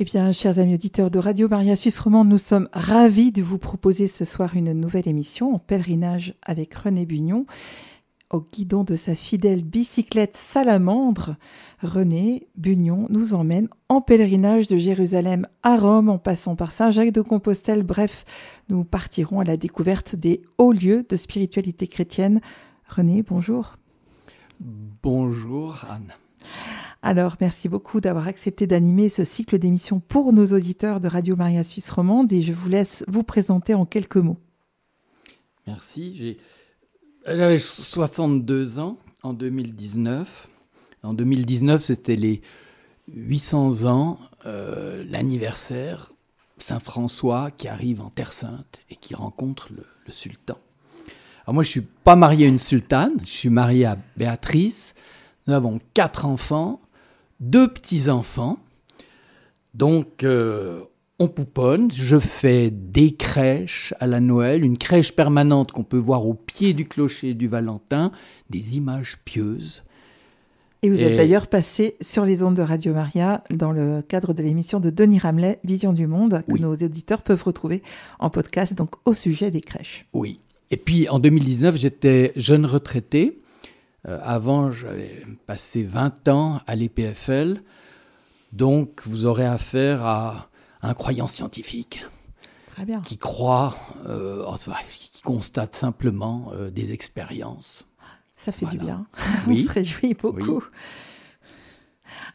Eh bien, chers amis auditeurs de Radio Maria Suisse Romande, nous sommes ravis de vous proposer ce soir une nouvelle émission en pèlerinage avec René Bugnon. Au guidon de sa fidèle bicyclette salamandre, René Bugnon nous emmène en pèlerinage de Jérusalem à Rome en passant par Saint-Jacques de Compostelle. Bref, nous partirons à la découverte des hauts lieux de spiritualité chrétienne. René, bonjour. Bonjour Anne. Alors, merci beaucoup d'avoir accepté d'animer ce cycle d'émissions pour nos auditeurs de Radio Maria Suisse Romande et je vous laisse vous présenter en quelques mots. Merci. J'avais 62 ans en 2019. En 2019, c'était les 800 ans, euh, l'anniversaire Saint François qui arrive en Terre Sainte et qui rencontre le, le sultan. Alors moi, je suis pas marié à une sultane, je suis marié à Béatrice. Nous avons quatre enfants deux petits-enfants. Donc, euh, on pouponne. Je fais des crèches à la Noël, une crèche permanente qu'on peut voir au pied du clocher du Valentin, des images pieuses. Et vous êtes d'ailleurs passé sur les ondes de Radio Maria dans le cadre de l'émission de Denis Ramelet, Vision du Monde, que nos éditeurs peuvent retrouver en podcast, donc au sujet des crèches. Oui. Et puis en 2019, j'étais jeune retraité. Euh, avant, j'avais passé 20 ans à l'EPFL, donc vous aurez affaire à un croyant scientifique qui croit, euh, qui constate simplement euh, des expériences. Ça fait du bien. On se réjouit beaucoup.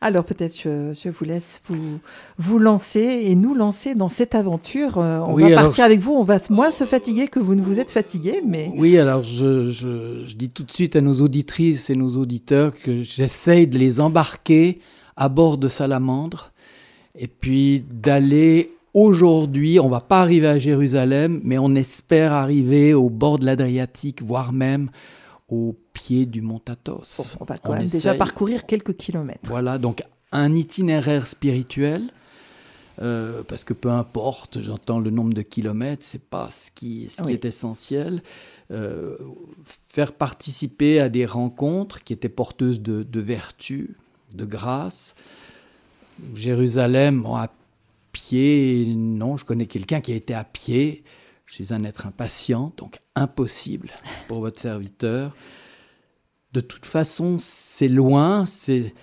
Alors peut-être je, je, vous laisse vous, vous lancer et nous lancer dans cette aventure. Euh, on va partir avec vous, on va moins se fatiguer que vous ne vous êtes fatigué. Mais... Oui, alors je, je, je dis tout de suite à nos auditrices et nos auditeurs que j'essaye de les embarquer à bord de Salamandre et puis d'aller aujourd'hui, on va pas arriver à Jérusalem, mais on espère arriver au bord de l'Adriatique, voire même au pied du mont Athos. on va quand même déjà parcourir quelques kilomètres. Voilà, donc un itinéraire spirituel. Euh, parce que peu importe, j'entends le nombre de kilomètres, c'est pas ce qui, ce qui est essentiel. Euh, faire participer à des rencontres qui étaient porteuses de, de vertu, de grâce. Jérusalem, à pied, non, je connais quelqu'un qui a été à pied. Je suis un être impatient, donc impossible pour votre serviteur. De toute façon, c'est loin, c'est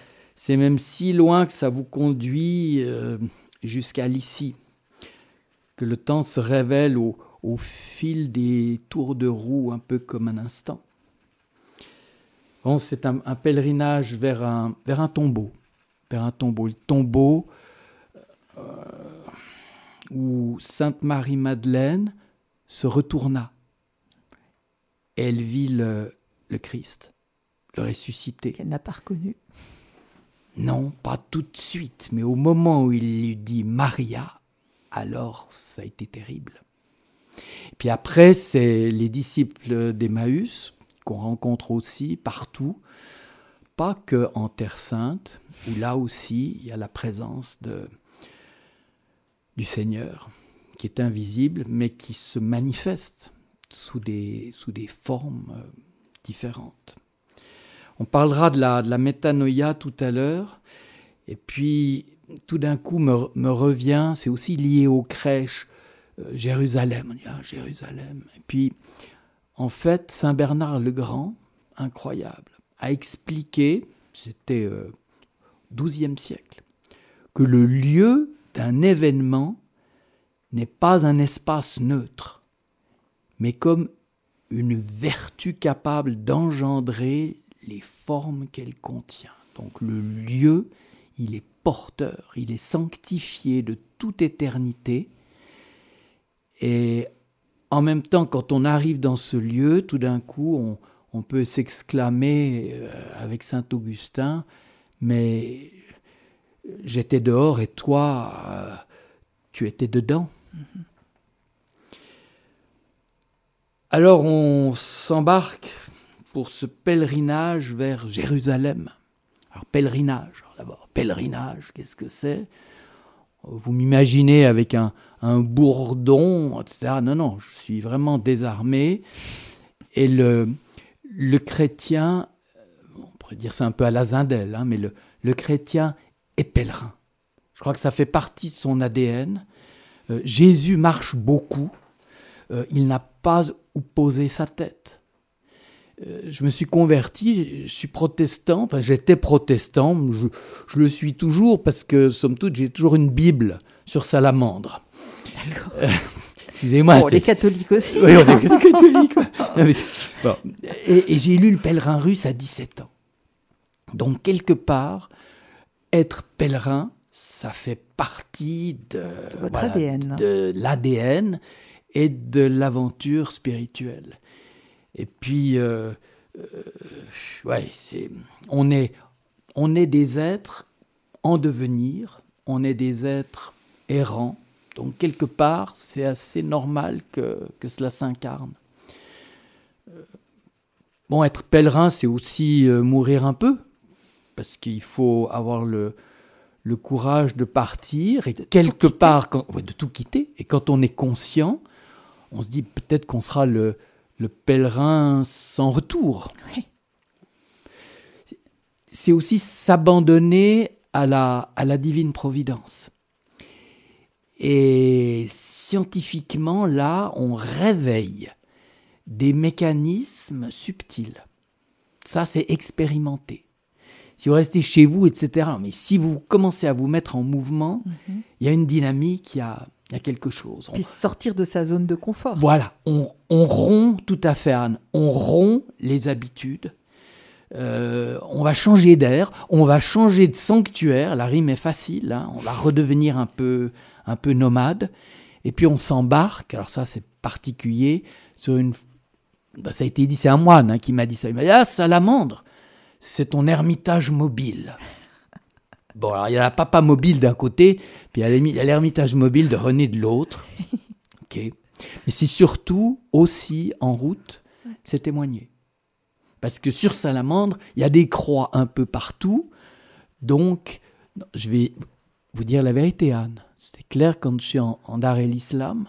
même si loin que ça vous conduit euh, jusqu'à l'ici, que le temps se révèle au, fil des tours de roue, un peu comme un instant. Bon, c'est un, pèlerinage vers un, vers un tombeau, vers un tombeau. Le tombeau euh, où Sainte Marie-Madeleine se retourna. Elle vit le, Christ, le ressuscité. Qu'elle n'a pas reconnu. Non, pas tout de suite, mais au moment où il lui dit Maria, alors ça a été terrible. puis après, c'est les disciples d'Emmaüs qu'on rencontre aussi partout, pas que en Terre Sainte, où là aussi il y a la présence de, du Seigneur qui est invisible, mais qui se manifeste sous des, sous des formes euh, différentes. On parlera de la, de la métanoïa tout à l'heure, et puis tout d'un coup me, me revient, c'est aussi lié aux crèches, euh, Jérusalem, on dit ah, Jérusalem. Et puis, en fait, Saint Bernard le Grand, incroyable, a expliqué, c'était euh, XIIe siècle, que le lieu d'un événement n'est pas un espace neutre, mais comme une vertu capable d'engendrer les formes qu'elle contient. Donc le lieu, il est porteur, il est sanctifié de toute éternité. Et en même temps, quand on arrive dans ce lieu, tout d'un coup, on, peut s'exclamer euh, avec Saint Augustin, mais j'étais dehors et toi, euh, tu étais dedans. Alors on s'embarque pour ce pèlerinage vers Jérusalem. Alors pèlerinage, d'abord, pèlerinage, qu'est-ce que c'est? Vous m'imaginez avec un, bourdon, etc. Non, non, je suis vraiment désarmé. Et le, chrétien, on pourrait dire c'est un peu à la Zindel, hein, mais le chrétien est pèlerin. Je crois que ça fait partie de son ADN. Euh, Jésus marche beaucoup. Euh, il n'a pas où poser sa tête. Euh, je me suis converti, je suis protestant, enfin j'étais protestant, je, je, le suis toujours parce que, somme toute, j'ai toujours une Bible sur Salamandre. D'accord. Excusez-moi. Bon, les catholiques aussi. Oui, on est catholiques. bon. Et, et j'ai lu Le pèlerin russe à 17 ans. Donc, quelque part, être pèlerin, ça fait partie de, Votre voilà, ADN. de l'ADN et de l'aventure spirituelle. Et puis, euh, euh, ouais, c'est, on est, on est des êtres en devenir, on est des êtres errants. Donc quelque part, c'est assez normal que, que cela s'incarne. Euh, bon, être pèlerin, c'est aussi mourir un peu, parce qu'il faut avoir le, le courage de partir et De quelque part, quand, ouais, de tout quitter. Et quand on est conscient, on se dit peut-être qu'on sera le, le pèlerin sans retour. Oui. C'est aussi s'abandonner à la, à la divine providence. Et scientifiquement, là, on réveille des mécanismes subtils. Ça, c'est expérimenté. Si vous restez chez vous, etc. Mais si vous commencez à vous mettre en mouvement, Mhm. il y a une dynamique, il y a, il y a quelque chose. On- Puis sortir de sa zone de confort. voilà, on, on rompt tout à fait, Anne. On rompt les habitudes. Euh, on va changer d'air, on va changer de sanctuaire. La rime est facile. hein. On va redevenir un peu, un peu nomade. Et puis on s'embarque. Alors ça, c'est particulier sur une. bah, ça a été dit, c'est un moine hein, qui m'a dit ça. Il m'a dit ah salamandre, c'est ton ermitage mobile. Bon, alors il y a la papa mobile d'un côté, puis il y a l'ermitage mobile de René de l'autre. Ok. Mais c'est surtout aussi en route, c'est témoigner. Parce que sur Salamandre, il y a des croix un peu partout. Donc, je vais vous dire la vérité, Anne. C'est clair, quand je suis en, en Dar el Islam,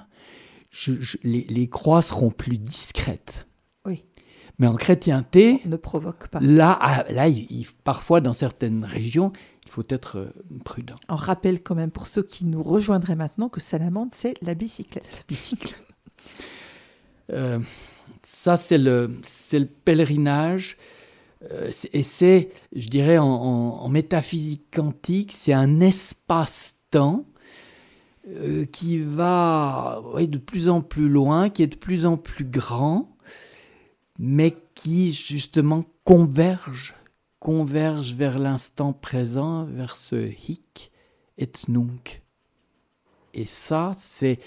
je- je- les, les croix seront plus discrètes. Mais en chrétienté, Ne provoque pas. là, ah, là il- parfois dans certaines régions, il faut être euh, prudent. On rappelle quand même pour ceux qui nous rejoindraient maintenant que Salamandre, c'est la bicyclette. bicycle. Euh, ça, c'est le, c'est le pèlerinage. Euh, et c'est, je dirais, en, en- en métaphysique quantique, c'est un espace-temps euh, qui va de plus en plus loin, qui est de plus en plus grand, mais qui, justement, converge, converge vers l'instant présent, vers ce hic et nunc. Et ça, c'est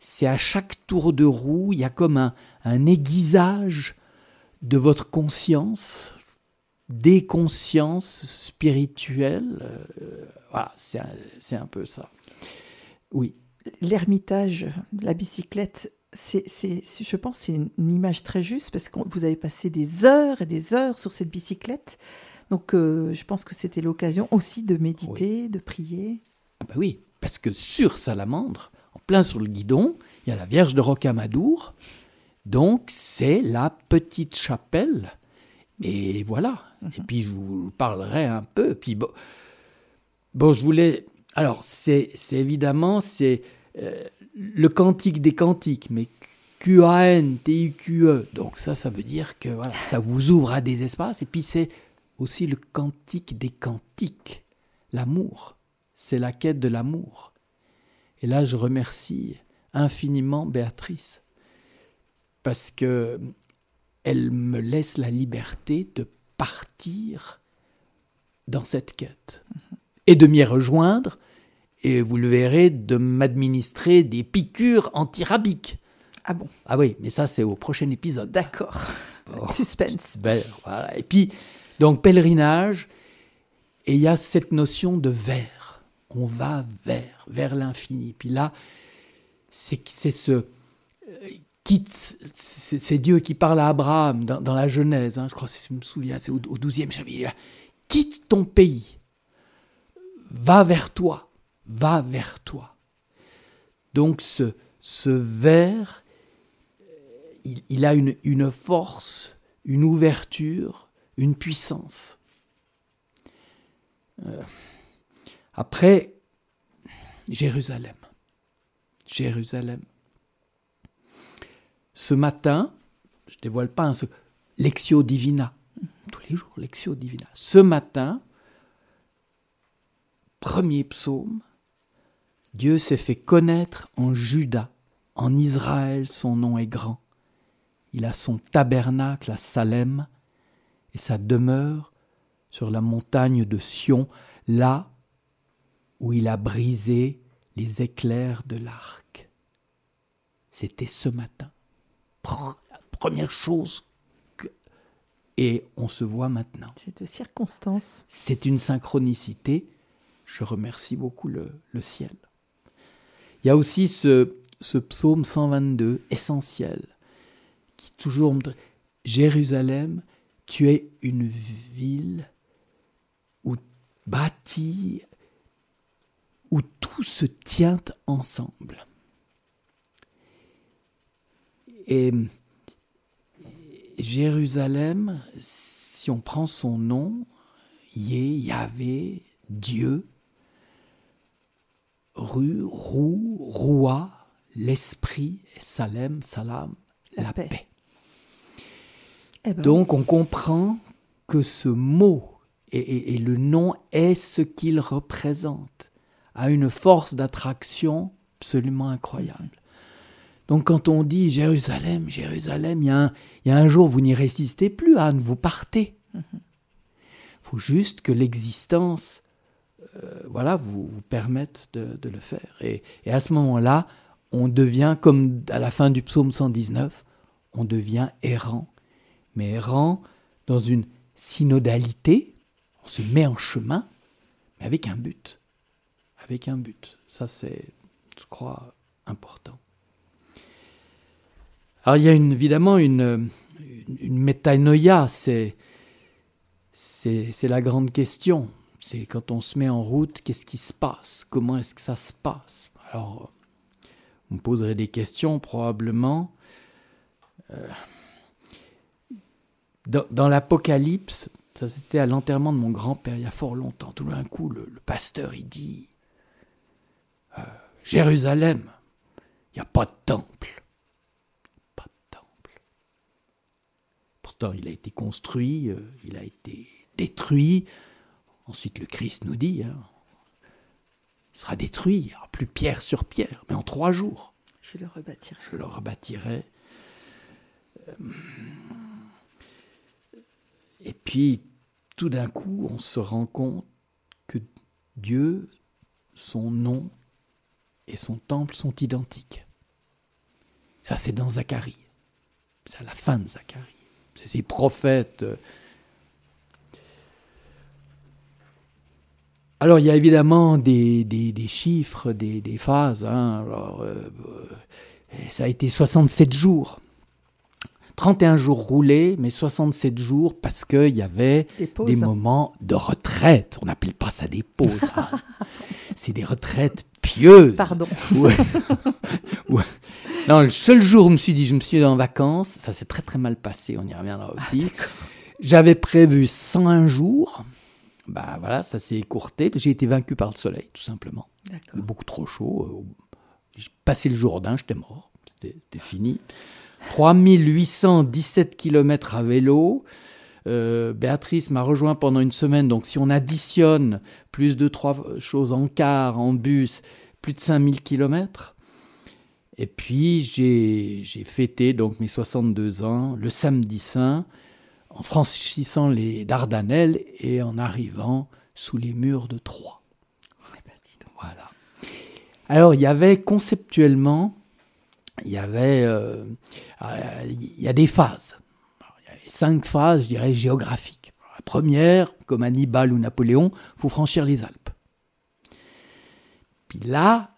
c'est à chaque tour de roue, il y a comme un, un aiguisage de votre conscience, des consciences spirituelles. euh, voilà, c'est un, un peu ça. Oui, L'ermitage, la bicyclette, c'est, je pense, c'est une, une image très juste parce que vous avez passé des heures et des heures sur cette bicyclette. Donc, euh, je pense que c'était l'occasion aussi de méditer, de prier. Ah bah oui, parce que sur Salamandre, en plein sur le guidon, il y a la Vierge de Rocamadour. Donc c'est la petite chapelle. Et voilà. Et puis je vous parlerai un peu. Puis bon, bon je voulais. Alors c'est c'est évidemment c'est euh, le cantique des cantiques, mais Q-A-N-T-I-Q-E. Donc ça, ça veut dire que voilà, ça vous ouvre à des espaces. Et puis c'est aussi le cantique des cantiques, l'amour. C'est la quête de l'amour. Et là, je remercie infiniment Béatrice parce que elle me laisse la liberté de partir dans cette quête et de m'y rejoindre et vous le verrez de m'administrer des piqûres antirabiques. Ah bon, Ah oui, mais ça c'est au prochain épisode. d'accord. Oh. Suspense. Ben, voilà. Et puis, donc, pèlerinage, et il y a cette notion de vers. On va vers, vers l'infini. Puis là, c'est c'est ce. euh, quitte, c'est c'est Dieu qui parle à Abraham dans, dans la Genèse, hein, je crois, si je me souviens, c'est au, 12e chapitre. Quitte ton pays, va vers toi, va vers toi. Donc, ce, ce vers, il, a une, force, une ouverture, une puissance. Euh, après, Jérusalem. Jérusalem. Ce matin, je ne dévoile pas un Lexio Divina. Tous les jours, Lexio Divina. Ce matin, premier psaume, Dieu s'est fait connaître en Juda, en Israël son nom est grand. Il a son tabernacle à Salem et sa demeure sur la montagne de Sion, là où il a brisé les éclairs de l'arc. C'était ce matin. Première chose que... Et on se voit maintenant. C'est de circonstance. C'est une synchronicité. Je remercie beaucoup le, le, ciel. Il y a aussi ce, psaume 122, essentiel, qui toujours me Jérusalem, tu es une ville où bâtie, où tout se tient ensemble. Et Jérusalem, si on prend son nom, Yé, Yahvé, Dieu, Ru, Rou, Roua, l'Esprit, Salem, Salam, la, paix. Eh ben Donc on comprend que ce mot et, et le nom est ce qu'il représente, a une force d'attraction absolument incroyable. Donc quand on dit Jérusalem, Jérusalem, il y, a un, jour vous n'y résistez plus, Anne, vous partez. Il faut juste que l'existence euh, voilà, vous, vous permette de, le faire. Et, et à ce moment-là, on devient, comme à la fin du psaume 119, on devient errant. Mais errant dans une synodalité, on se met en chemin, mais avec un but. Avec un but. Ça, c'est, je crois, important. Alors il y a évidemment une, une, métanoïa, c'est, c'est, la grande question. C'est quand on se met en route, qu'est-ce qui se passe? Comment est-ce que ça se passe? Alors, vous me poserez des questions probablement. Euh, dans, l'Apocalypse, ça c'était à l'enterrement de mon grand-père il y a fort longtemps. Tout d'un coup, le, pasteur il dit euh, Jérusalem, il n'y a pas de temple. il a été construit, euh, il a été détruit. Ensuite, le Christ nous dit, hein, il sera détruit, il n'y aura plus pierre sur pierre, mais en trois jours. Je le rebâtirai. Je le rebâtirai. Euh, et puis, tout d'un coup, on se rend compte que Dieu, son nom et son temple sont identiques. Ça, c'est dans Zacharie. C'est à la fin de Zacharie ces prophètes. Alors il y a évidemment des, des, chiffres, des, des phases. Hein. Alors, euh, ça a été 67 jours. 31 jours roulés, mais 67 jours parce qu'il y avait des, moments de retraite. On n'appelle pas ça des pauses. Hein. C'est des retraites pieuses. Pardon. Non, le seul jour où je me suis dit, je me suis en vacances, ça s'est très très mal passé, on y reviendra ah, aussi. J'avais prévu 101 jours. Bah voilà, ça s'est écourté. J'ai été vaincu par le soleil, tout simplement. Beaucoup trop chaud. J'ai passé le Jourdain, j'étais mort. C'était fini. 3817 km à vélo. Euh, Béatrice m'a rejoint pendant une semaine, donc si on additionne plus de trois choses en car, en bus, plus de 5000 km. Et puis j'ai fêté donc mes 62 ans le samedi saint en franchissant les Dardanelles et en arrivant sous les murs de Troyes. Voilà. Alors il y avait conceptuellement, il y avait, euh, euh, il y a des phases. il y avait cinq phases, je dirais, géographiques. La première, comme Hannibal ou Napoléon, faut franchir les Alpes. Puis là,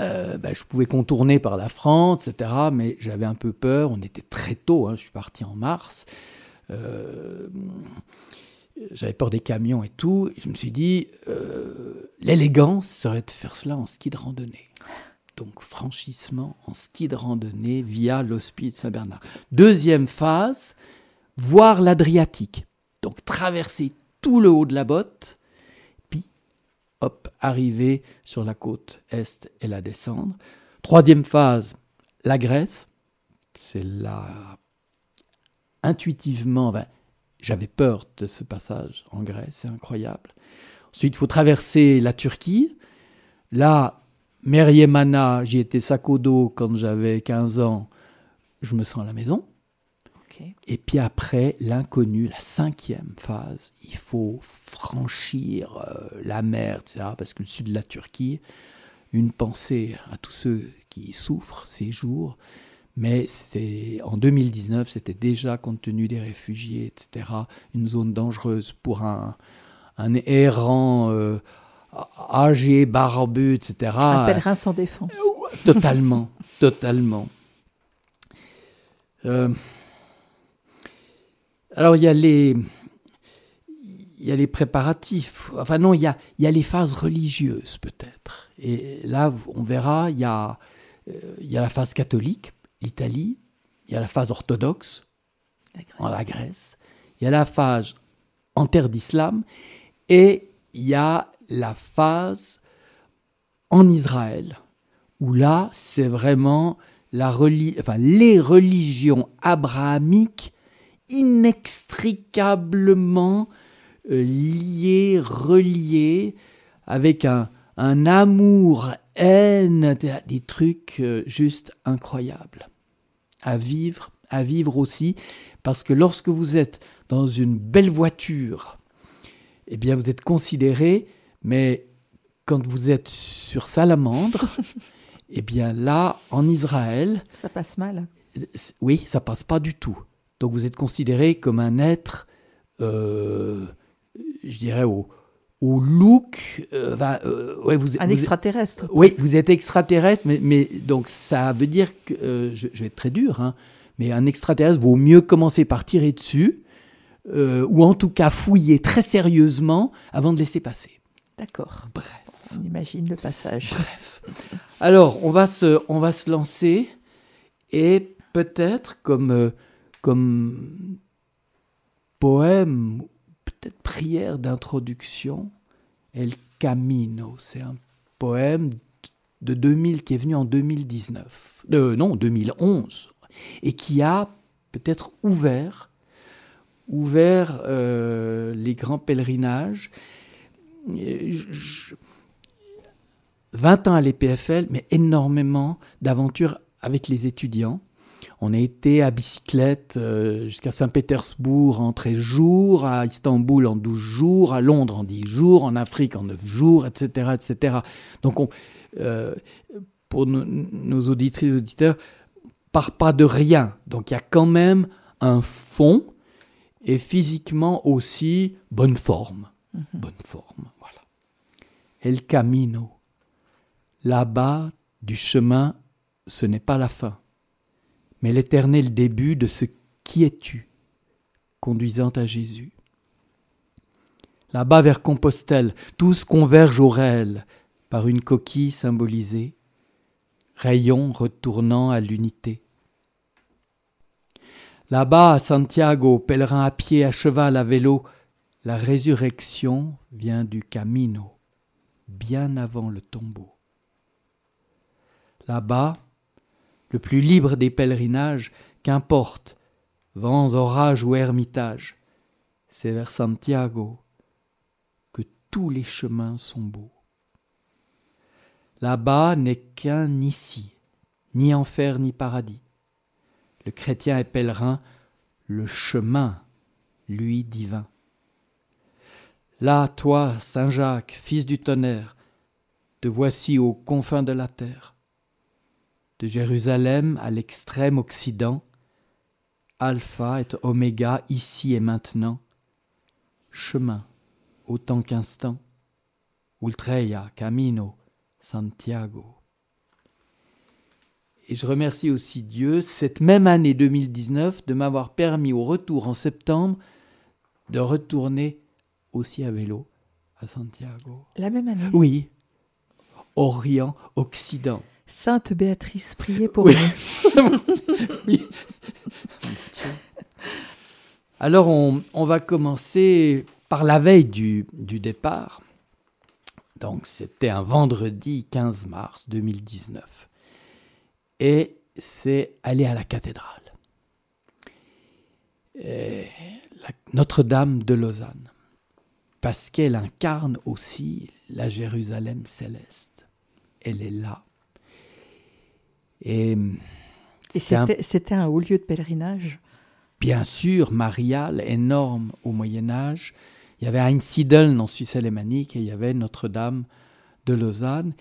euh, ben, je pouvais contourner par la France, etc. Mais j'avais un peu peur. On était très tôt. Hein, je suis parti en mars. Euh, j'avais peur des camions et tout. je me suis dit, euh, l'élégance serait de faire cela en ski de randonnée. Donc franchissement en ski de randonnée via l'hospice Saint-Bernard. Deuxième phase, voir l'Adriatique. Donc traverser tout le haut de la botte, puis hop, arriver sur la côte est et la descendre. Troisième phase, la Grèce. C'est là, intuitivement, ben, j'avais peur de ce passage en Grèce, c'est incroyable. Ensuite, il faut traverser la Turquie. Là, Meriemana, j'y étais sac au dos quand j'avais 15 ans, je me sens à la maison. Et puis après, l'inconnu, la cinquième phase, il faut franchir euh, la mer, etc. Parce que le sud de la Turquie, une pensée à tous ceux qui souffrent ces jours. Mais c'est en 2019, c'était déjà, compte tenu des réfugiés, etc., une zone dangereuse pour un, un errant euh, âgé, barbu, etc. Un pèlerin sans défense. Totalement, totalement. Euh, alors il y a les il y a les préparatifs. Enfin non, il y a, il y a les phases religieuses peut-être. Et là, on verra, il y a, euh, il y a la phase catholique, l'Italie. Il y a la phase orthodoxe, en la Grèce. Il y a la phase en terre d'islam. Et il y a la phase en Israël, où là, c'est vraiment la enfin, les religions abrahamiques inextricablement euh, liées, reliées, avec un, un amour, haine, des trucs euh, juste incroyables. À vivre, à vivre aussi, parce que lorsque vous êtes dans une belle voiture, eh bien vous êtes considéré, mais quand vous êtes sur Salamandre, eh bien là, en Israël... Ça passe mal. Oui, ça passe pas du tout. Donc vous êtes considéré comme un être, euh, je dirais, au, au look. Euh, euh, ouais, vous, un extraterrestre. oui, vous êtes extraterrestre, mais, mais, donc ça veut dire que, je, vais être très dur, hein, mais un extraterrestre vaut mieux commencer par tirer dessus, ou en tout cas fouiller très sérieusement avant de laisser passer. D'accord. Bref. On imagine le passage. Bref. Alors, on va se, on va se lancer et peut-être comme comme poème, peut-être prière d'introduction, El Camino. C'est un poème de 2000 qui est venu en 2019, euh, non 2011, et qui a peut-être ouvert, ouvert euh, les grands pèlerinages. 20 ans à l'EPFL, mais énormément d'aventures avec les étudiants. On a été à bicyclette euh, jusqu'à Saint-Pétersbourg en 13 jours, à Istanbul en 12 jours, à Londres en 10 jours, en Afrique en 9 jours, etc. etc. Donc, on, euh, pour nos, auditrices et auditeurs, part pas de rien. Donc, il y a quand même un fond et physiquement aussi bonne forme. Mhm. Bonne forme, voilà. El Camino. Là-bas, du chemin, ce n'est pas la fin mais l'éternel début de ce qui es-tu, conduisant à Jésus. Là-bas vers Compostelle, tous convergent au réel par une coquille symbolisée, rayon retournant à l'unité. Là-bas à Santiago, pèlerin à pied, à cheval, à vélo, la résurrection vient du Camino, bien avant le tombeau. Là-bas, le plus libre des pèlerinages, qu'importe, vents, orages ou ermitages, c'est vers Santiago que tous les chemins sont beaux. Là-bas n'est qu'un ici, ni enfer ni paradis. Le chrétien est pèlerin, le chemin, lui divin. Là, toi, Saint Jacques, fils du tonnerre, te voici aux confins de la terre de Jérusalem à l'extrême occident, Alpha et Oméga ici et maintenant, chemin autant qu'instant, Ultreia, Camino, Santiago. Et je remercie aussi Dieu, cette même année 2019, de m'avoir permis au retour en septembre de retourner aussi à vélo à Santiago. La même année? Oui. Orient, Occident. Sainte Béatrice, priez pour nous. Alors on, va commencer par la veille du, départ. Donc c'était un vendredi 15 mars 2019. Et c'est aller à la cathédrale. Notre-Dame de Lausanne. Parce qu'elle incarne aussi la Jérusalem céleste. Elle est là. Et, c'était un... haut lieu de pèlerinage Bien sûr, marial, énorme au Moyen Âge. Il y avait Einsiedeln en Suisse alémanique et il y avait Notre-Dame de Lausanne.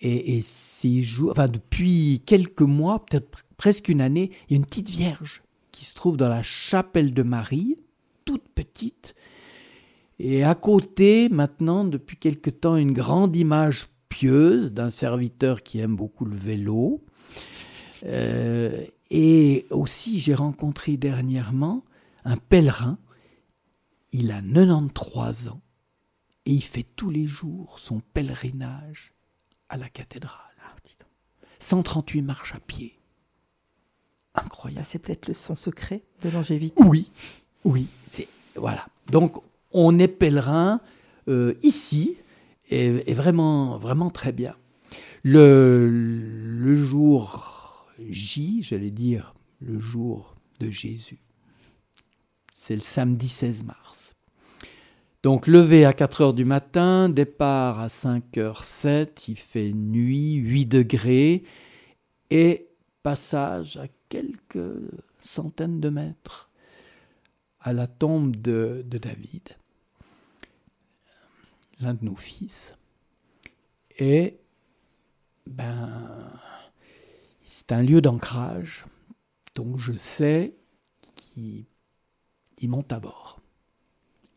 Et, et ces jours, enfin, depuis quelques mois, peut-être presque une année, il y a une petite vierge qui se trouve dans la chapelle de Marie, toute petite. Et à côté, maintenant, depuis quelque temps, une grande image pieuse d'un serviteur qui aime beaucoup le vélo. Euh, et aussi, j'ai rencontré dernièrement un pèlerin. Il a 93 ans et il fait tous les jours son pèlerinage à la cathédrale. 138 ah, marches à pied. Incroyable. Bah, c'est peut-être son secret de longévité. Oui, oui. Voilà. Donc, on est pèlerin euh, ici, et, vraiment, vraiment très bien. Le, le jour J, j'allais dire, le jour de Jésus, c'est le samedi 16 mars. Donc levé à 4 heures du matin, départ à 5 h 7, il fait nuit, 8 degrés, et passage à quelques centaines de mètres à la tombe de, David, l'un de nos fils. Et ben, c'est un lieu d'ancrage, donc je sais qu'il monte à bord.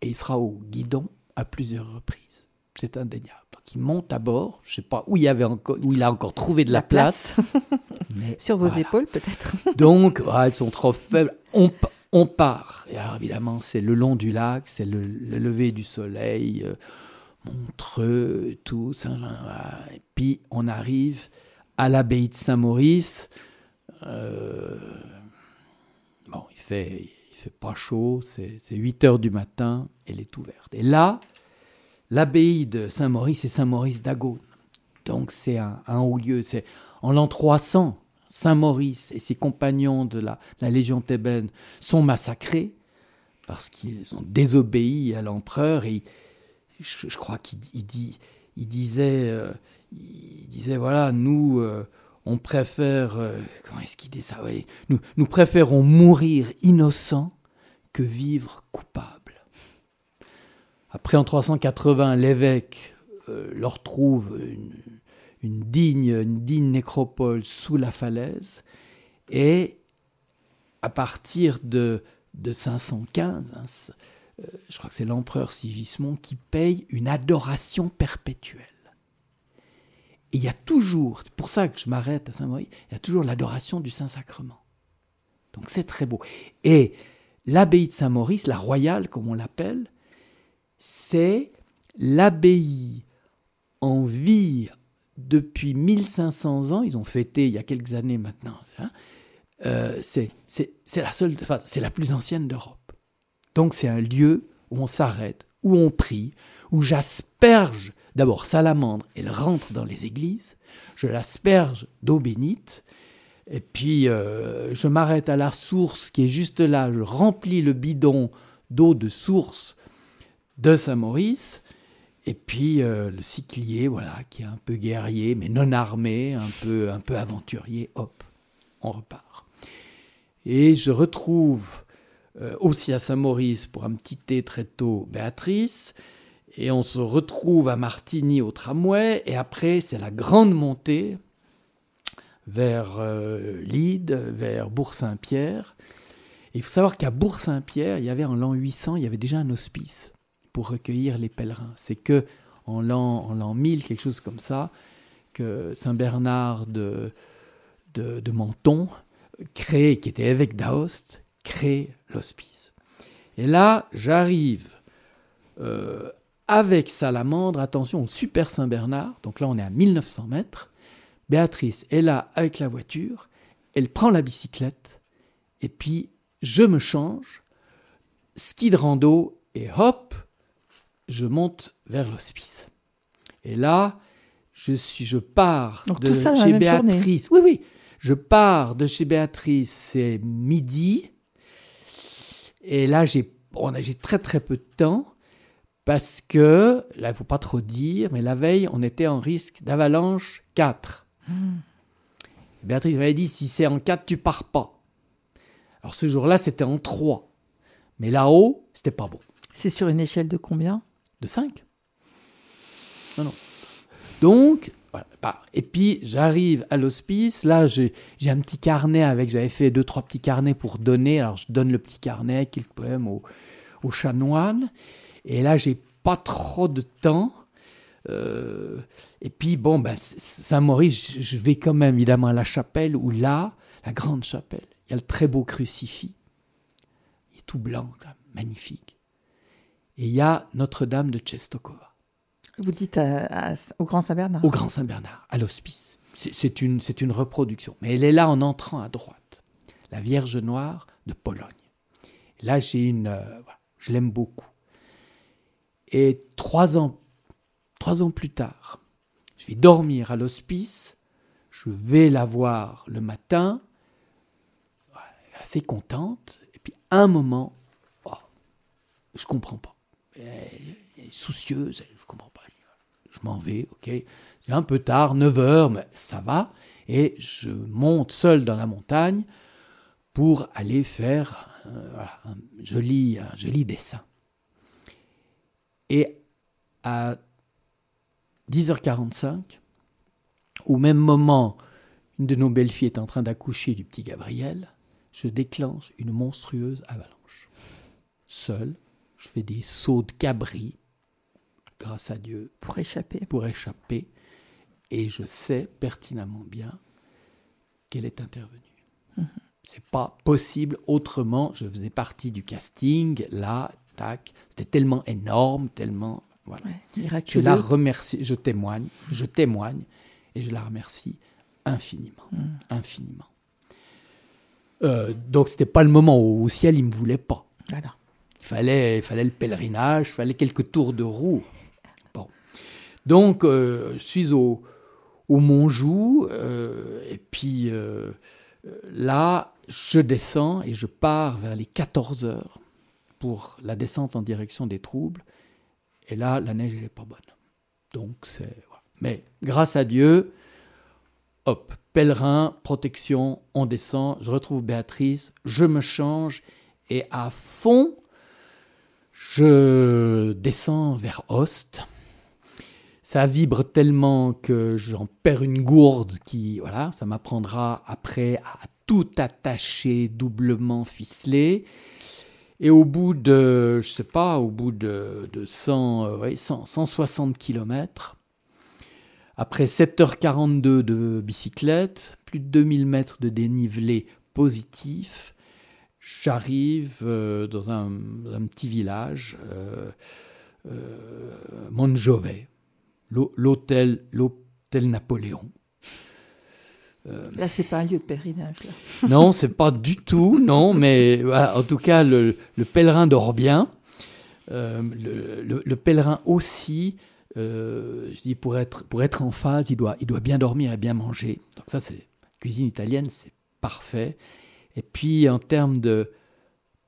Et il sera au guidon à plusieurs reprises. C'est indéniable. Donc il monte à bord, je ne sais pas où il, avait encore, où il a encore trouvé de la, place. mais Sur vos épaules peut-être. donc, elles sont trop faibles. On, on part. Et alors évidemment, c'est le long du lac, c'est le, lever du soleil, euh, Montreux, tout, Saint-Jean. Et puis on arrive à l'abbaye de Saint-Maurice. Euh, bon, il fait, il fait pas chaud, c'est 8 heures du matin, elle est ouverte. Et là, l'abbaye de Saint-Maurice, c'est Saint-Maurice d'Agone. Donc c'est un, haut lieu, c'est en l'an 300. Saint Maurice et ses compagnons de la, Légion thébaine sont massacrés parce qu'ils ont désobéi à l'empereur et je, crois qu'il dit, il disait, euh, disait voilà nous euh, on préfère euh, comment est-ce qu'il dit ça nous, nous préférons mourir innocents que vivre coupables. Après en 380 l'évêque leur trouve une, digne, une digne nécropole sous la falaise. Et à partir de, de 515, hein, euh, je crois que c'est l'empereur Sigismond qui paye une adoration perpétuelle. Et il y a toujours, c'est pour ça que je m'arrête à Saint-Maurice, il y a toujours l'adoration du Saint-Sacrement. Donc c'est très beau. Et l'abbaye de Saint-Maurice, la royale comme on l'appelle, c'est l'abbaye en vie depuis 1500 ans, ils ont fêté il y a quelques années maintenant, euh, c'est la seule, enfin, c'est la plus ancienne d'Europe. Donc c'est un lieu où on s'arrête, où on prie, où j'asperge d'abord salamandre, elle rentre dans les églises, je l'asperge d'eau bénite, et puis euh, je m'arrête à la source qui est juste là, je remplis le bidon d'eau de source de Saint-Maurice, et puis euh, le cyclier, voilà, qui est un peu guerrier, mais non armé, un peu, un peu aventurier, hop, on repart. Et je retrouve euh, aussi à Saint-Maurice pour un petit thé très tôt Béatrice, et on se retrouve à Martigny au tramway, et après c'est la grande montée vers euh, vers Bourg-Saint-Pierre. Il faut savoir qu'à Bourg-Saint-Pierre, il y avait en l'an 800, il y avait déjà un hospice pour recueillir les pèlerins. C'est que en l'an, en l'an 1000, quelque chose comme ça, que Saint Bernard de, de, Menton qui était évêque d'Aoste, crée l'hospice. Et là, j'arrive euh, avec Salamandre, attention au Super Saint Bernard, donc là on est à 1900 mètres. Béatrice est là avec la voiture, elle prend la bicyclette, et puis je me change, ski de rando, et hop, je monte vers l'hospice. Et là, je, suis, je pars Donc de ça chez journée. Béatrice. Oui, oui. Je pars de chez Béatrice, c'est midi. Et là, j'ai on a- j'ai très très peu de temps parce que, là, il ne faut pas trop dire, mais la veille, on était en risque d'avalanche 4. Hmm. Béatrice m'avait dit, si c'est en 4, tu pars pas. Alors ce jour-là, c'était en 3. Mais là-haut, c'était pas bon. C'est sur une échelle de combien? De 5 Non, non. Donc, voilà. bah, Et puis, j'arrive à l'hospice. Là, j'ai j'ai un petit carnet avec. J'avais fait deux, trois petits carnets pour donner. Alors, je donne le petit carnet, quelques poèmes au, au chanoine. Et là, j'ai pas trop de temps. Euh, et puis, bon, ben, Saint-Maurice, je- vais quand même évidemment à la chapelle où là, la grande chapelle, il y a le très beau crucifix. Il est tout blanc, là, magnifique. Et il y a Notre-Dame de Czestochowa, Vous dites à- à- au Grand Saint-Bernard au Grand Saint-Bernard, à l'hospice. C'est- une, reproduction. Mais elle est là en entrant à droite. La Vierge Noire de Pologne. Là, j'ai une. euh, je l'aime beaucoup. Et trois ans, trois ans plus tard, je vais dormir à l'hospice. Je vais la voir le matin. Assez contente. Et puis, un moment, oh, je comprends pas. Elle est soucieuse, je comprends pas. Je m'en vais, ok. C'est un peu tard, 9 heures, mais ça va. Et je monte seul dans la montagne pour aller faire euh, un, joli, un joli dessin. Et à 10h45, au même moment, une de nos belles filles est en train d'accoucher du petit Gabriel, je déclenche une monstrueuse avalanche. Seul, je fais des sauts de cabri, grâce à Dieu, pour échapper. pour échapper, et je sais pertinemment bien qu'elle est intervenue. C'est pas possible autrement. Je faisais partie du casting, là, C'était tellement énorme, tellement. Voilà. Ouais, Je la remercie, je témoigne, je témoigne, et je la remercie infiniment, Mm. infiniment. Euh, donc c'était pas le moment où au ciel il me voulait pas. Voilà. Il fallait, il fallait le pèlerinage, il fallait quelques tours de roue. Bon. Donc, euh, je suis au, au Montjoux, euh, et puis euh, là, je descends et je pars vers les 14 heures pour la descente en direction des troubles. Et là, la neige, elle n'est pas bonne. Donc, c'est. Mais grâce à Dieu, hop, pèlerin, protection, on descend, je retrouve Béatrice, je me change, et à fond, je descends vers Host. Ça vibre tellement que j'en perds une gourde qui, voilà, ça m'apprendra après à tout attacher, doublement ficelé. Et au bout de, je sais pas, au bout de, de 100, euh, ouais, 100, 160 km, après 7h42 de bicyclette, plus de 2000 mètres de dénivelé positif, j'arrive euh, dans un, petit village, euh, euh, l'hôtel, l'hôtel Napoléon. Là, c'est pas un lieu de pèlerinage. Là. Non, c'est pas du tout, non, mais voilà, en tout cas, le, le pèlerin dort bien. Euh, le, le- le pèlerin aussi, euh, je dis pour être, pour être en phase, il doit, il doit bien dormir et bien manger. Donc ça, c'est cuisine italienne, c'est parfait. Et puis en termes de,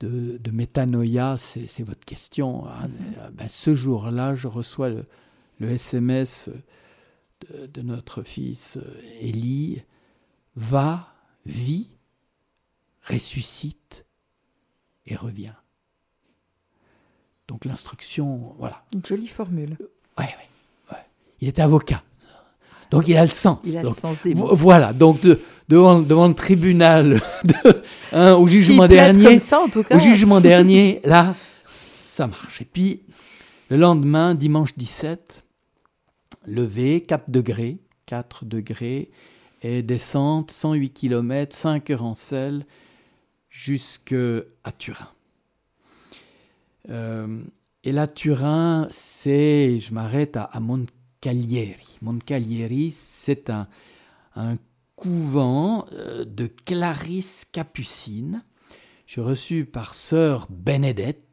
de, de métanoïa, c'est votre question. hein. Euh, ben, ce jour-là, je reçois le, le SMS de, de notre fils euh, Élie va, vit, ressuscite et revient. Donc l'instruction, voilà. Une jolie formule. Ouais, ouais, ouais. Il est avocat. Donc il a le sens. Il a Donc, le sens des mots. Voilà, donc de- devant, devant le tribunal, de- hein, au jugement dernier, comme ça, en tout cas. au jugement dernier, là, ça marche. Et puis, le lendemain, dimanche 17, levé, 4 degrés, 4 degrés, et descente, 108 km, 5 heures en selle, jusqu'à Turin. Euh, et là, Turin, c'est, je m'arrête à, Moncalieri. Moncalieri, c'est un, couvent euh, de Clarisse Capucine. Je suis reçu par sœur Benedetta.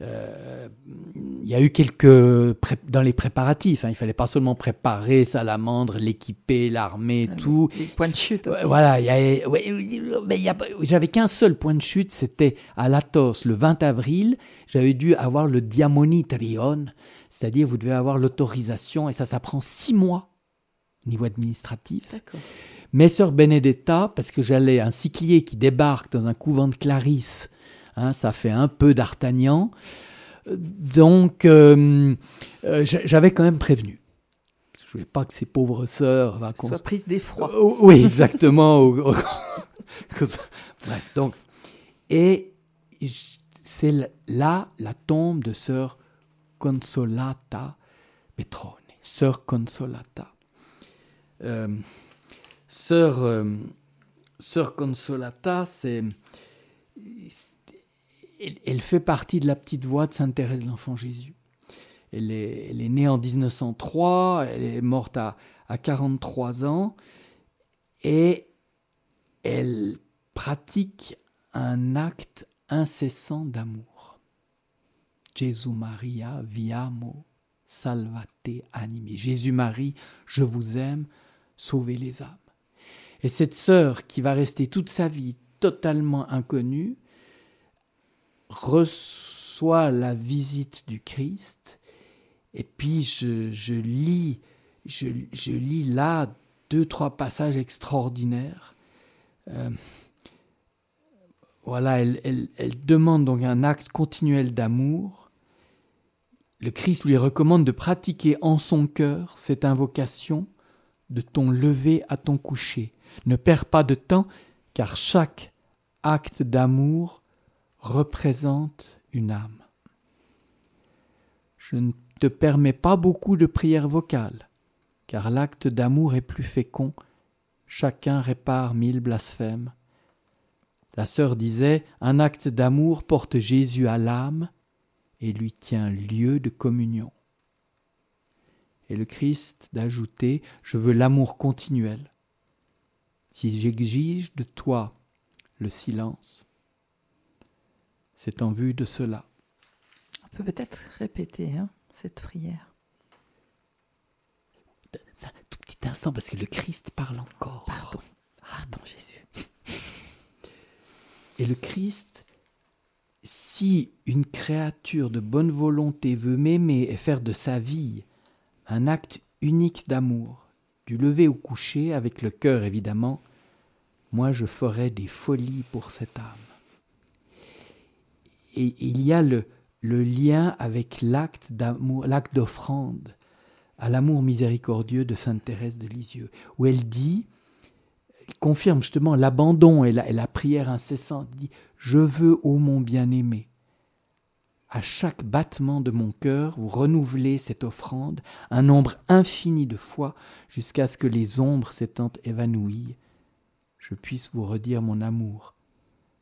Euh, il y a eu quelques dans les préparatifs. Hein, il fallait pas seulement préparer Salamandre, l'équiper, l'armer, tout. Les points de chute aussi. Voilà, mais j'avais qu'un seul point de chute, c'était à Latos le 20 avril. J'avais dû avoir le Diamonitrion, c'est-à-dire vous devez avoir l'autorisation et ça, ça prend six mois niveau administratif. Mais sœur Benedetta, parce que j'allais un cyclier qui débarque dans un couvent de Clarisse Hein, ça fait un peu d'Artagnan. Donc, euh, euh, j'avais quand même prévenu. Je ne voulais pas que ces pauvres sœurs soient prises d'effroi. Euh, oui, exactement. donc, et c'est là la tombe de sœur Consolata Petrone, sœur Consolata. sœur, sœur Consolata, c'est elle, fait partie de la petite voix de Sainte Thérèse de l'Enfant Jésus. Elle est, née en 1903, elle est morte à, 43 ans et elle pratique un acte incessant d'amour. Jésus Maria, viamo, salvate animi. Jésus-Marie, je vous aime, sauvez les âmes. Et cette sœur qui va rester toute sa vie totalement inconnue, reçois la visite du Christ et puis je, lis, je, lis là deux, trois passages extraordinaires. Euh, voilà, elle, elle, demande donc un acte continuel d'amour. Le Christ lui recommande de pratiquer en son cœur cette invocation de ton lever à ton coucher. Ne perds pas de temps, car chaque acte d'amour représente une âme. Je ne te permets pas beaucoup de prières vocales, car l'acte d'amour est plus fécond, chacun répare mille blasphèmes. La sœur disait, un acte d'amour porte Jésus à l'âme et lui tient lieu de communion. Et le Christ d'ajouter, je veux l'amour continuel. Si j'exige de toi le silence, c'est en vue de cela. On peut peut-être répéter hein, cette prière. Un tout petit instant, parce que le Christ parle encore. Pardon, pardon Jésus. Et le Christ, si une créature de bonne volonté veut m'aimer et faire de sa vie un acte unique d'amour, du lever au coucher, avec le cœur évidemment, moi je ferai des folies pour cette âme et il y a le, lien avec l'acte d'amour, l'acte d'offrande à l'amour miséricordieux de Sainte Thérèse de Lisieux, où elle dit, confirme justement l'abandon et la, et la prière incessante, dit Je veux, ô mon bien-aimé, à chaque battement de mon cœur, vous renouvelez cette offrande un nombre infini de fois jusqu'à ce que les ombres s'étant évanouies, je puisse vous redire mon amour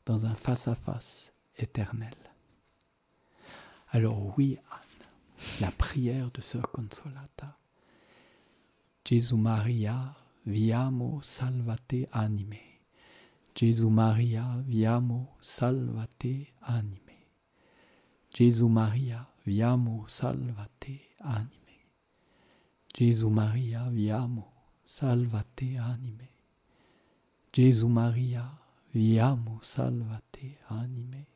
dans un face-à-face éternel. Alors oui, Anne, la prière de Sœur Consolata. Jésus Maria, viamo salvate anime. Jésus Maria, viamo salvate anime. Jésus Maria, viamo salvate anime. Jésus Maria, viamo salvate anime. Jésus Maria, viamo salvate anime.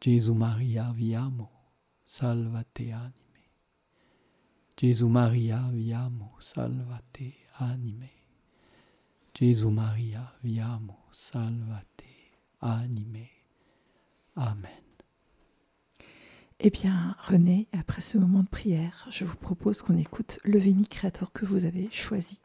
Gesù Maria viamo, salvate anime. Gesù Maria viamo, salvate anime. Gesù Maria viamo, salvate anime. Amen. Eh bien, René, après ce moment de prière, je vous propose qu'on écoute le Véni Créateur que vous avez choisi.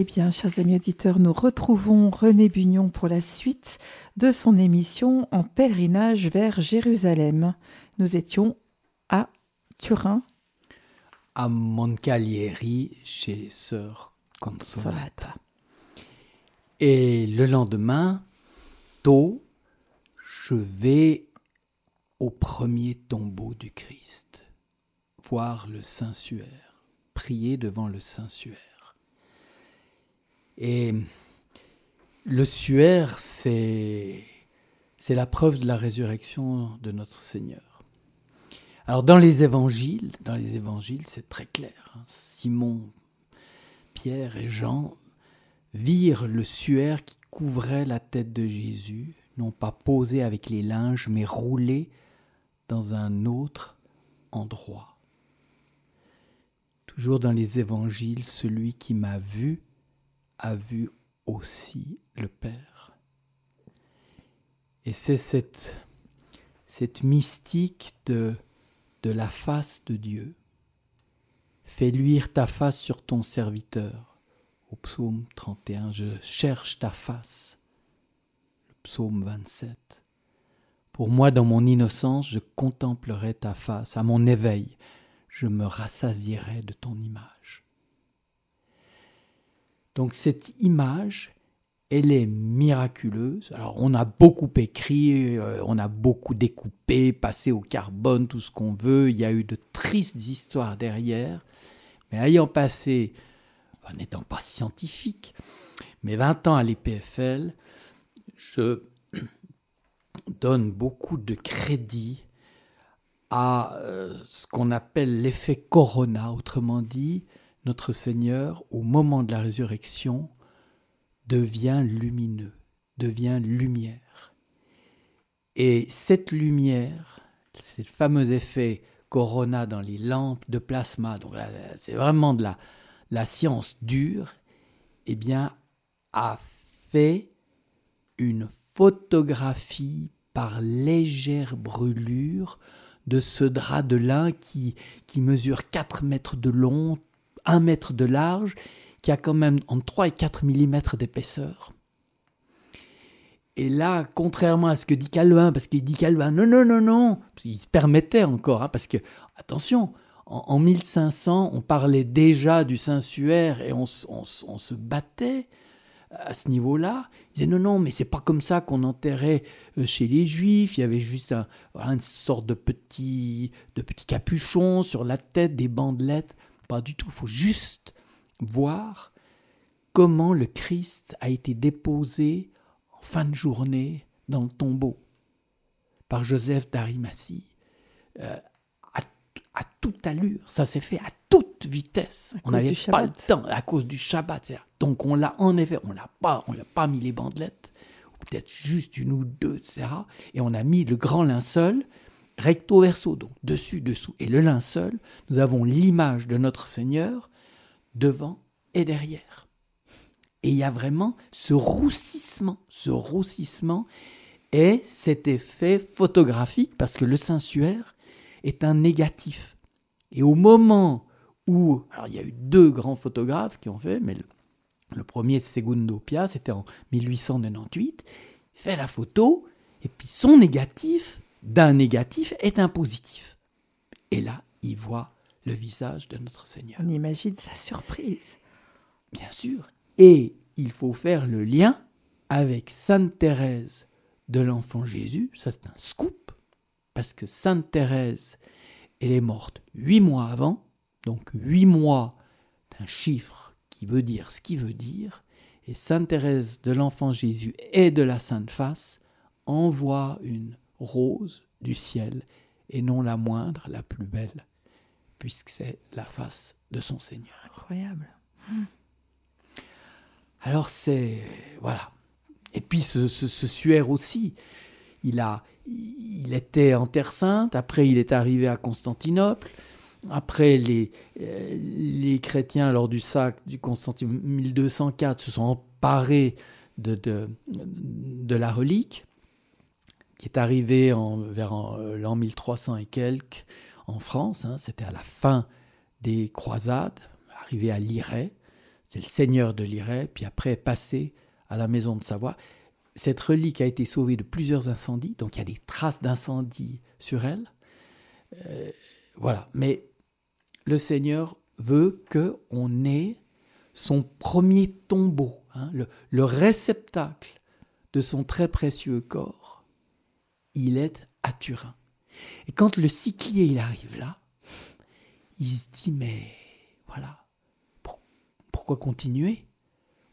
Eh bien, chers amis auditeurs, nous retrouvons René Bugnon pour la suite de son émission En pèlerinage vers Jérusalem. Nous étions à Turin. À Moncalieri, chez Sœur Consolata. Et le lendemain, tôt, je vais au premier tombeau du Christ, voir le Saint-Suaire, prier devant le Saint-Suaire. Et le suaire, c'est, la preuve de la résurrection de notre Seigneur. Alors dans les évangiles, dans les évangiles, c'est très clair. Hein. Simon, Pierre et Jean virent le suaire qui couvrait la tête de Jésus, non pas posé avec les linges, mais roulé dans un autre endroit. Toujours dans les évangiles, celui qui m'a vu a vu aussi le Père. Et c'est cette, cette mystique de, de la face de Dieu. Fais luire ta face sur ton serviteur. Au psaume 31, je cherche ta face. Le psaume 27. Pour moi, dans mon innocence, je contemplerai ta face. À mon éveil, je me rassasierai de ton image. Donc cette image, elle est miraculeuse. Alors on a beaucoup écrit, euh, on a beaucoup découpé, passé au carbone, tout ce qu'on veut. Il y a eu de tristes histoires derrière. Mais ayant passé, en n'étant pas scientifique, mais 20 ans à l'EPFL, je donne beaucoup de crédit à euh, ce qu'on appelle l'effet corona, autrement dit, notre Seigneur, au moment de la résurrection, devient lumineux, devient lumière. Et cette lumière, c'est le fameux effet corona dans les lampes de plasma, donc c'est vraiment de la, science dure, eh bien, a fait une photographie par légère brûlure de ce drap de lin qui, qui mesure 4 mètres de long, 1 mètre de large, qui a quand même entre 3 et 4 mm d'épaisseur. Et là, contrairement à ce que dit Calvin, parce qu'il dit Calvin, non, non, non, non, il se permettait encore, hein, parce que, attention, en, 1500, on parlait déjà du Saint-Suaire et on, se battait à ce niveau-là. Il disait non, non, mais c'est pas comme ça qu'on enterrait euh, chez les Juifs. Il y avait juste un, une sorte de petit, de petit capuchon sur la tête, des bandelettes. Pas du tout. Il faut juste voir comment le Christ a été déposé en fin de journée dans le tombeau par Joseph d'Arimathie. Euh, à toute allure. Ça s'est fait à toute vitesse. on n'avait pas le temps à cause du Shabbat. Donc on l'a en effet, on l'a pas, on l'a pas mis les bandelettes, ou peut-être juste une ou deux, etc. Et on a mis le grand linceul recto verso, donc dessus, dessous. Et le linceul, nous avons l'image de notre Seigneur devant et derrière. Et il y a vraiment ce roussissement, ce roussissement et cet effet photographique, parce que le Saint-Suaire, est un négatif. Et au moment où, alors il y a eu deux grands photographes qui ont fait, mais le, premier Segundo Pia, c'était en 1898, fait la photo, et puis son négatif d'un négatif est un positif. Et là, il voit le visage de notre Seigneur. On imagine sa surprise. Bien sûr. Et il faut faire le lien avec Sainte Thérèse de l'Enfant Jésus, ça c'est un scoop, parce que Sainte Thérèse, elle est morte huit mois avant, donc huit mois d'un chiffre qui veut dire ce qui veut dire, et Sainte Thérèse de l'Enfant Jésus et de la Sainte Face envoie une rose du ciel, et non la moindre, la plus belle, puisque c'est la face de son Seigneur. Incroyable. Alors c'est... Voilà. Et puis ce, ce, ce suaire aussi, il, a, il était en Terre Sainte, après il est arrivé à Constantinople, après les, euh, les chrétiens lors du sac du Constantinople 1204 se sont emparés de, de, de la relique qui est arrivée en, vers l'an 1300 et quelques en France, hein, c'était à la fin des croisades, arrivé à Liray, c'est le seigneur de Liray, puis après passé à la maison de Savoie. Cette relique a été sauvée de plusieurs incendies, donc il y a des traces d'incendie sur elle. Euh, voilà, mais le Seigneur veut que on ait son premier tombeau, hein, le, réceptacle de son très précieux corps. Il est à Turin. Et quand le cyclier il arrive là, il se dit mais voilà, pourquoi continuer?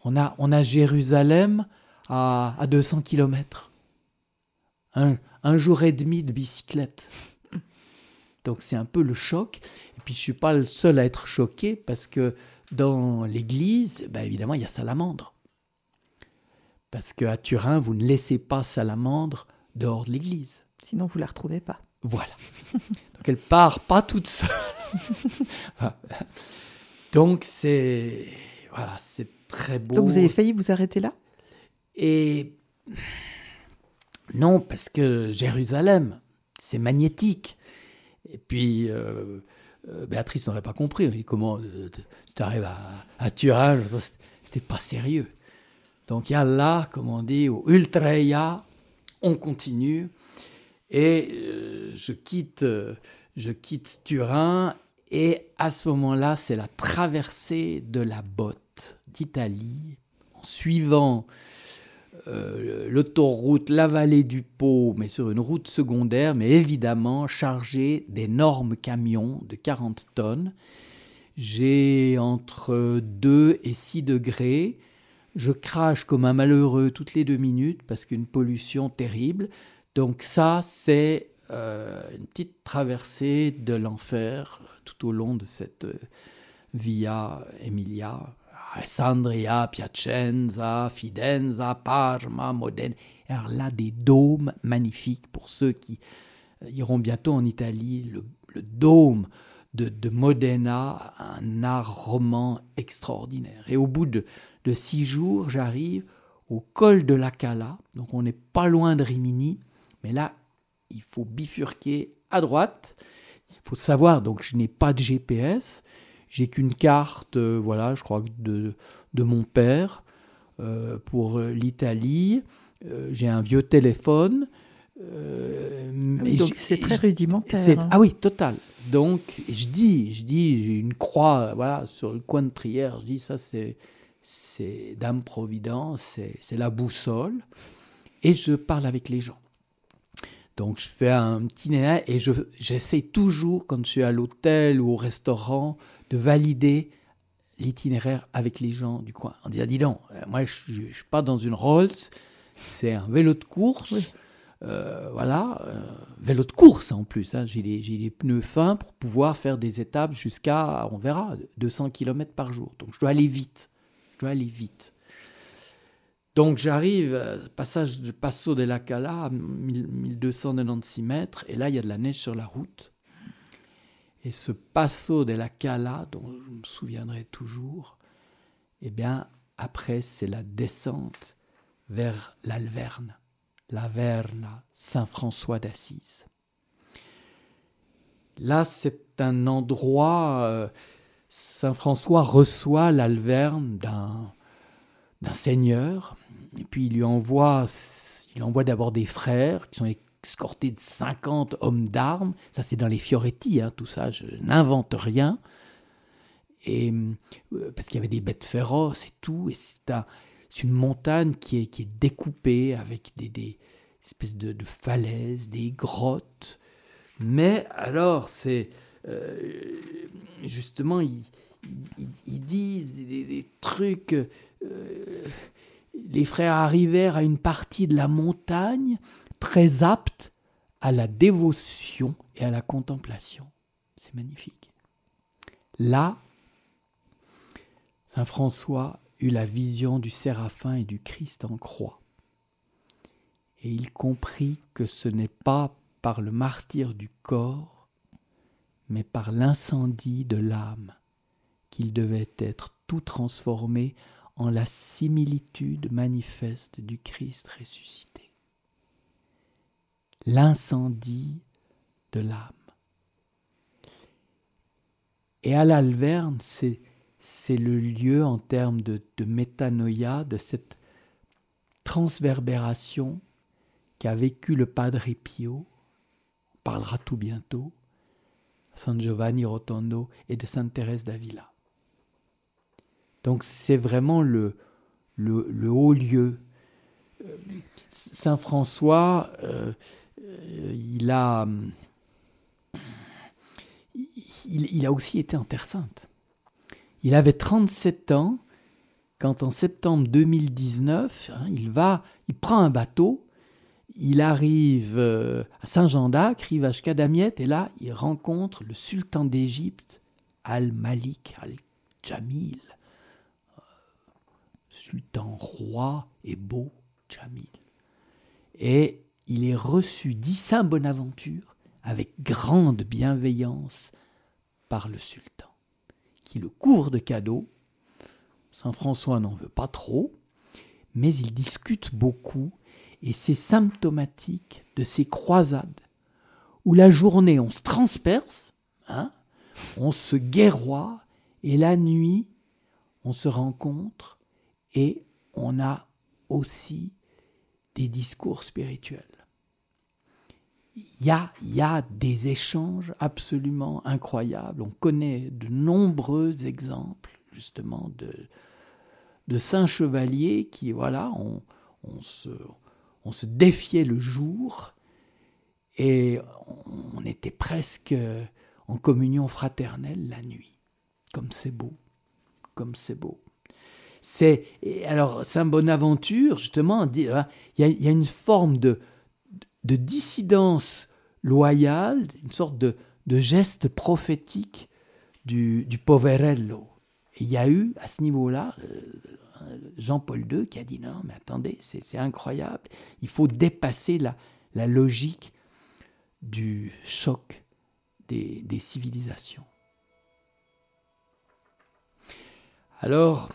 On a, on a Jérusalem à, à 200 km. Un, un jour et demi de bicyclette. Donc c'est un peu le choc. Et puis je suis pas le seul à être choqué parce que dans l'église, ben évidemment, il y a Salamandre. Parce qu'à Turin, vous ne laissez pas Salamandre dehors de l'église. Sinon, vous la retrouvez pas. Voilà. Donc elle part pas toute seule. donc c'est voilà, c'est très beau. Donc vous avez failli vous arrêter là? Et non, parce que Jérusalem, c'est magnétique. Et puis, euh, euh, Béatrice n'aurait pas compris. comment euh, tu arrives à, Turin C'était pas sérieux. Donc, il y a là, comme on dit, au Ultreia, on continue. Et je, quitte, je quitte Turin. Et à ce moment-là, c'est la traversée de la botte d'Italie, en suivant euh, l'autoroute, la vallée du Pau, mais sur une route secondaire, mais évidemment chargée d'énormes camions de 40 tonnes. J'ai entre 2 et 6 degrés. Je crache comme un malheureux toutes les deux minutes parce qu'une pollution terrible. Donc ça, c'est euh, une petite traversée de l'enfer tout au long de cette euh, Via Emilia Alessandria, Piacenza, Fidenza, Parma, Modène. Alors là, des dômes magnifiques pour ceux qui euh, iront bientôt en Italie. Le, dôme de, Modena, un art roman extraordinaire. Et au bout de, six jours, j'arrive au col de la Cala. Donc on n'est pas loin de Rimini. Mais là, il faut bifurquer à droite. Il faut savoir, donc je n'ai pas de GPS. J'ai qu'une carte, euh, voilà, je crois, de, de mon père euh, pour euh, l'Italie. j'ai un vieux téléphone. donc c'est très rudimentaire. Hein. Ah oui, total. Donc je dis, je dis, j'ai une croix, voilà, sur le coin de prière. Je dis ça, c'est c'est Dame Providence, c'est la boussole. Et je parle avec les gens. Donc je fais un petit néa et j'essaie toujours, quand je suis à l'hôtel ou au restaurant, de valider l'itinéraire avec les gens du coin. En disant, dis donc, euh, moi je ne suis pas dans une Rolls, c'est un vélo de course. Euh, voilà, euh, vélo de course en plus. Hein. J'ai les, pneus fins pour pouvoir faire des étapes jusqu'à, on verra, 200 km par jour. Donc je dois aller vite. Je dois aller vite. Donc j'arrive, passage de Passo la Cala, 1296 mètres, et là il y a de la neige sur la route. Et ce Passo la Cala, dont je me souviendrai toujours, eh bien après c'est la descente vers l'Alverne, l'Averna, Saint-François d'Assise. Là c'est un endroit, euh, Saint-François reçoit l'Alverne d'un d'un seigneur, et puis il lui envoie, il envoie d'abord des frères qui sont escortés de 50 hommes d'armes. Ça, c'est dans les Fioretti, hein, tout ça, je n'invente rien. Et, euh, parce qu'il y avait des bêtes féroces et tout, et c'est un, une montagne qui est, qui est découpée avec des, des espèces de, falaises, des grottes. Mais alors, c'est euh, justement, ils, disent des, trucs. Euh, les frères arrivèrent à une partie de la montagne très apte à la dévotion et à la contemplation. C'est magnifique. Là, Saint François eut la vision du séraphin et du Christ en croix. Et il comprit que ce n'est pas par le martyr du corps, mais par l'incendie de l'âme qu'il devait être tout transformé en la similitude manifeste du Christ ressuscité. L'incendie de l'âme. Et à l'Alverne, c'est, le lieu en termes de, de métanoïa, de cette transverbération qu'a vécu le Padre Pio, on parlera tout bientôt, San Giovanni Rotondo et de Sainte Thérèse d'Avila. Donc c'est vraiment le, le, haut lieu. Euh, Saint François, euh, il, a, il, a aussi été en Terre Sainte. Il avait 37 ans quand en septembre 2019, hein, il va, il prend un bateau, il arrive euh, à Saint-Jean d'Acre, rivage Kadamiette, et là, il rencontre le sultan d'Égypte, Al-Malik Al-Jamil, euh, sultan roi et beau Jamil. Et il est reçu, dit Saint Bonaventure, avec grande bienveillance par le sultan, qui le couvre de cadeaux Saint François n'en veut pas trop, mais il discute beaucoup et c'est symptomatique de ces croisades où la journée on se transperce, hein, on se guerroie et la nuit on se rencontre et on a aussi des discours spirituels. Il y a, y a des échanges absolument incroyables. On connaît de nombreux exemples justement de, de saints chevaliers qui, voilà, on, se, on se défiait le jour et on était presque en communion fraternelle la nuit. Comme c'est beau, comme c'est beau. C'est alors Saint Bonaventure justement dit hein, il y, a, une forme de, de dissidence loyale, une sorte de, de geste prophétique du, poverello. Il y a eu à ce niveau-là euh, Jean-Paul II qui a dit non, mais attendez, c'est incroyable, il faut dépasser la, logique du choc des civilisations. Alors,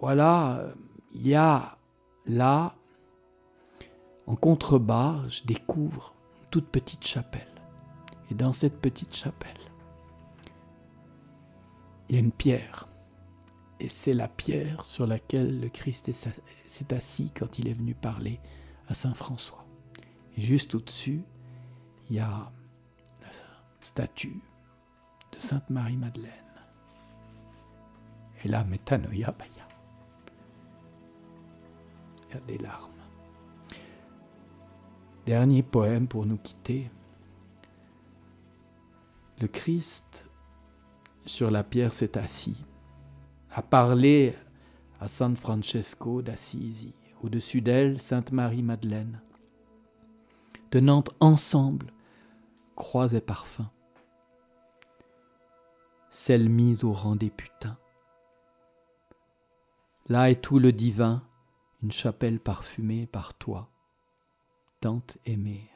voilà, il y a là, en contrebas, je découvre une toute petite chapelle. Et dans cette petite chapelle, il y a une pierre et c'est la pierre sur laquelle le Christ s'est assis quand il est venu parler à Saint François. Et juste au-dessus, il y a la statue de Sainte Marie-Madeleine. Et là, métanoïa, bah, il y a des larmes. Dernier poème pour nous quitter. Le Christ sur la pierre s'est assis a parlé à San Francesco d'Assisi, au-dessus d'elle Sainte Marie-Madeleine, tenant ensemble croix et parfums, celle mise au rang des putains. Là est tout le divin, une chapelle parfumée par toi, tant aimée.